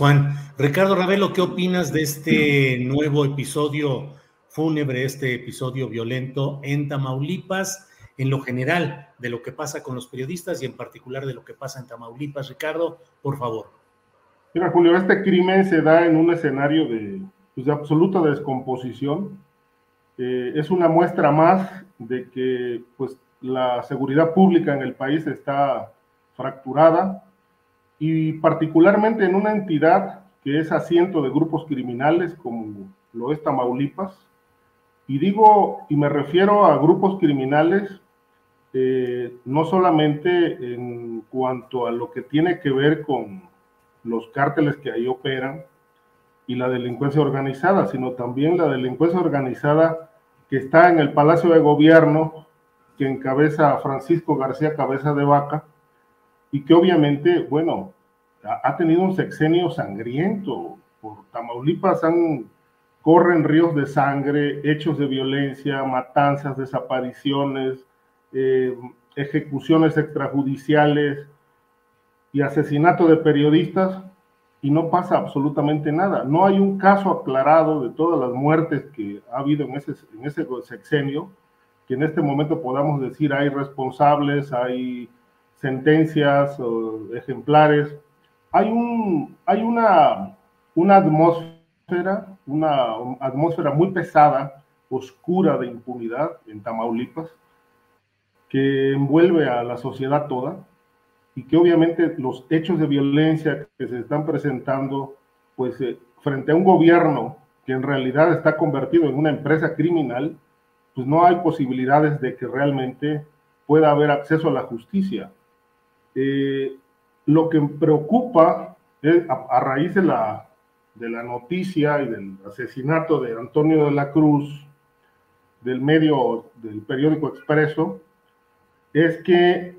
Juan, Ricardo Ravelo, ¿qué opinas de este nuevo episodio fúnebre, este episodio violento en Tamaulipas, en lo general de lo que pasa con los periodistas y en particular de lo que pasa en Tamaulipas? Ricardo, por favor. Mira, Julio, este crimen se da en un escenario de, pues, absoluta descomposición. Eh, es una muestra más de que pues, la seguridad pública en el país está fracturada y particularmente en una entidad que es asiento de grupos criminales como lo es Tamaulipas. Y digo, y me refiero a grupos criminales eh, no solamente en cuanto a lo que tiene que ver con los cárteles que ahí operan y la delincuencia organizada, sino también la delincuencia organizada que está en el Palacio de Gobierno, que encabeza Francisco García Cabeza de Vaca, y que obviamente, bueno, ha tenido un sexenio sangriento. Por Tamaulipas han, corren ríos de sangre, hechos de violencia, matanzas, desapariciones, eh, ejecuciones extrajudiciales y asesinato de periodistas y no pasa absolutamente nada. No hay un caso aclarado de todas las muertes que ha habido en ese, en ese sexenio, que en este momento podamos decir hay responsables, hay sentencias ejemplares. Hay, un, hay una, una atmósfera, una atmósfera muy pesada, oscura de impunidad en Tamaulipas, que envuelve a la sociedad toda y que obviamente los hechos de violencia que se están presentando, pues eh, frente a un gobierno que en realidad está convertido en una empresa criminal, pues no hay posibilidades de que realmente pueda haber acceso a la justicia. Eh, lo que preocupa es, a, raíz de la, de la noticia y del asesinato de Antonio de la Cruz, del medio del periódico Expreso, es que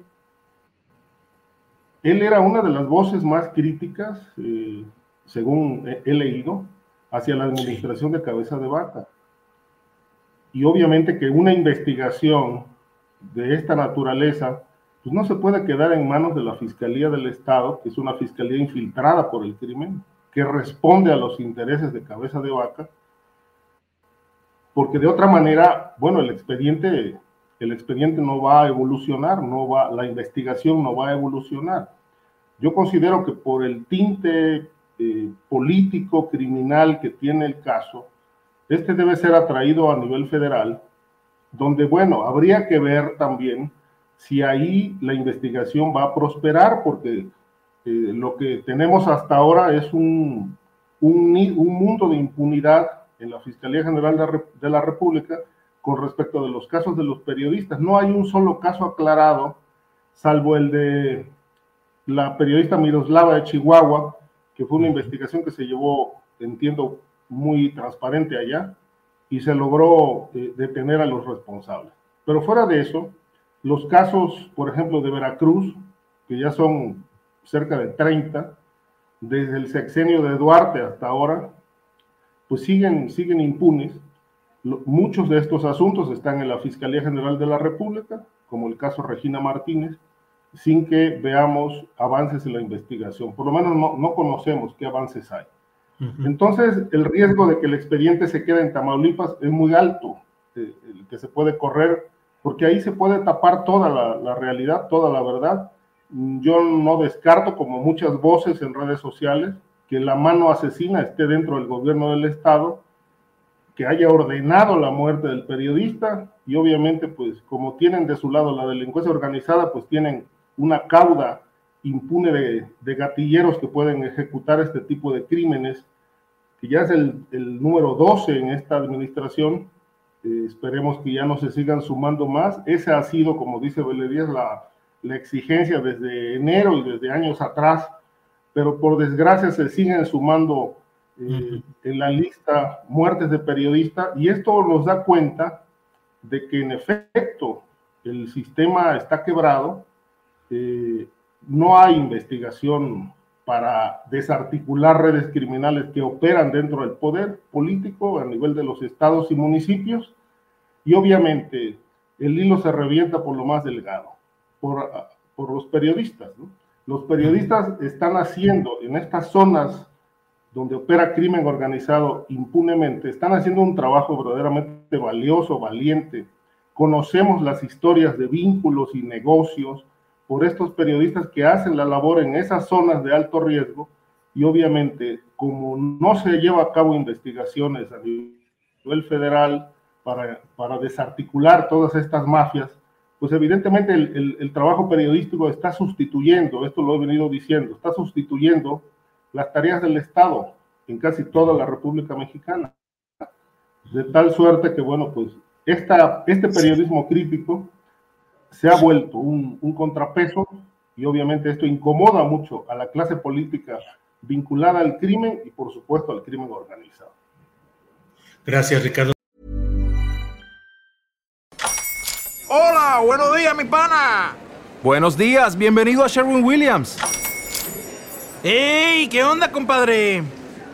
él era una de las voces más críticas, eh, según he, leído, hacia la administración de cabeza de vaca. Y obviamente que una investigación de esta naturaleza, pues no se puede quedar en manos de la Fiscalía del Estado, que es una fiscalía infiltrada por el crimen, que responde a los intereses de cabeza de vaca, porque de otra manera, bueno, el expediente el expediente no va a evolucionar, no va, la investigación no va a evolucionar. Yo considero que por el tinte eh, político, criminal que tiene el caso, este debe ser atraído a nivel federal, donde, bueno, habría que ver también si ahí la investigación va a prosperar, porque eh, lo que tenemos hasta ahora es un, un, un, mundo de impunidad en la Fiscalía General de, de la República con respecto de los casos de los periodistas. No hay un solo caso aclarado, salvo el de la periodista Miroslava de Chihuahua, que fue una investigación que se llevó, entiendo, muy transparente allá, y se logró eh, detener a los responsables. Pero fuera de eso, los casos, por ejemplo, de Veracruz, que ya son cerca de 30, desde el sexenio de Duarte hasta ahora, pues siguen, siguen impunes Muchos de estos asuntos están en la Fiscalía General de la República, como el caso Regina Martínez, sin que veamos avances en la investigación. Por lo menos no, no conocemos qué avances hay. Entonces, el riesgo de que el expediente se quede en Tamaulipas es muy alto, eh, el que se puede correr, porque ahí se puede tapar toda la, realidad, toda la verdad. Yo no descarto, como muchas voces en redes sociales, que la mano asesina esté dentro del gobierno del Estado, que haya ordenado la muerte del periodista y obviamente, pues como tienen de su lado la delincuencia organizada, pues tienen una cauda impune de, gatilleros que pueden ejecutar este tipo de crímenes, que ya es el, número 12 en esta administración. Eh, esperemos que ya no se sigan sumando más. Esa ha sido, como dice Beledías, la, la exigencia desde enero y desde años atrás, pero por desgracia se siguen sumando eh, en la lista muertes de periodistas y esto nos da cuenta de que en efecto el sistema está quebrado, eh, no hay investigación para desarticular redes criminales que operan dentro del poder político a nivel de los estados y municipios. Y obviamente el hilo se revienta por lo más delgado, por, por los periodistas. Los periodistas están haciendo en estas zonas donde opera crimen organizado impunemente, están haciendo un trabajo verdaderamente valioso, valiente. Conocemos las historias de vínculos y negocios por estos periodistas que hacen la labor en esas zonas de alto riesgo y obviamente como no se lleva a cabo investigaciones a nivel federal para, para desarticular todas estas mafias, pues evidentemente el, el, trabajo periodístico está sustituyendo, esto lo he venido diciendo, está sustituyendo las tareas del Estado en casi toda la República Mexicana. De tal suerte que, bueno, pues esta, este periodismo crítico se ha vuelto un, contrapeso y obviamente esto incomoda mucho a la clase política vinculada al crimen y por supuesto al crimen organizado. Gracias, Ricardo. Hola, buenos días, mi pana. Buenos días, bienvenido a Sherwin Williams. ¡Ey! ¿Qué onda, compadre?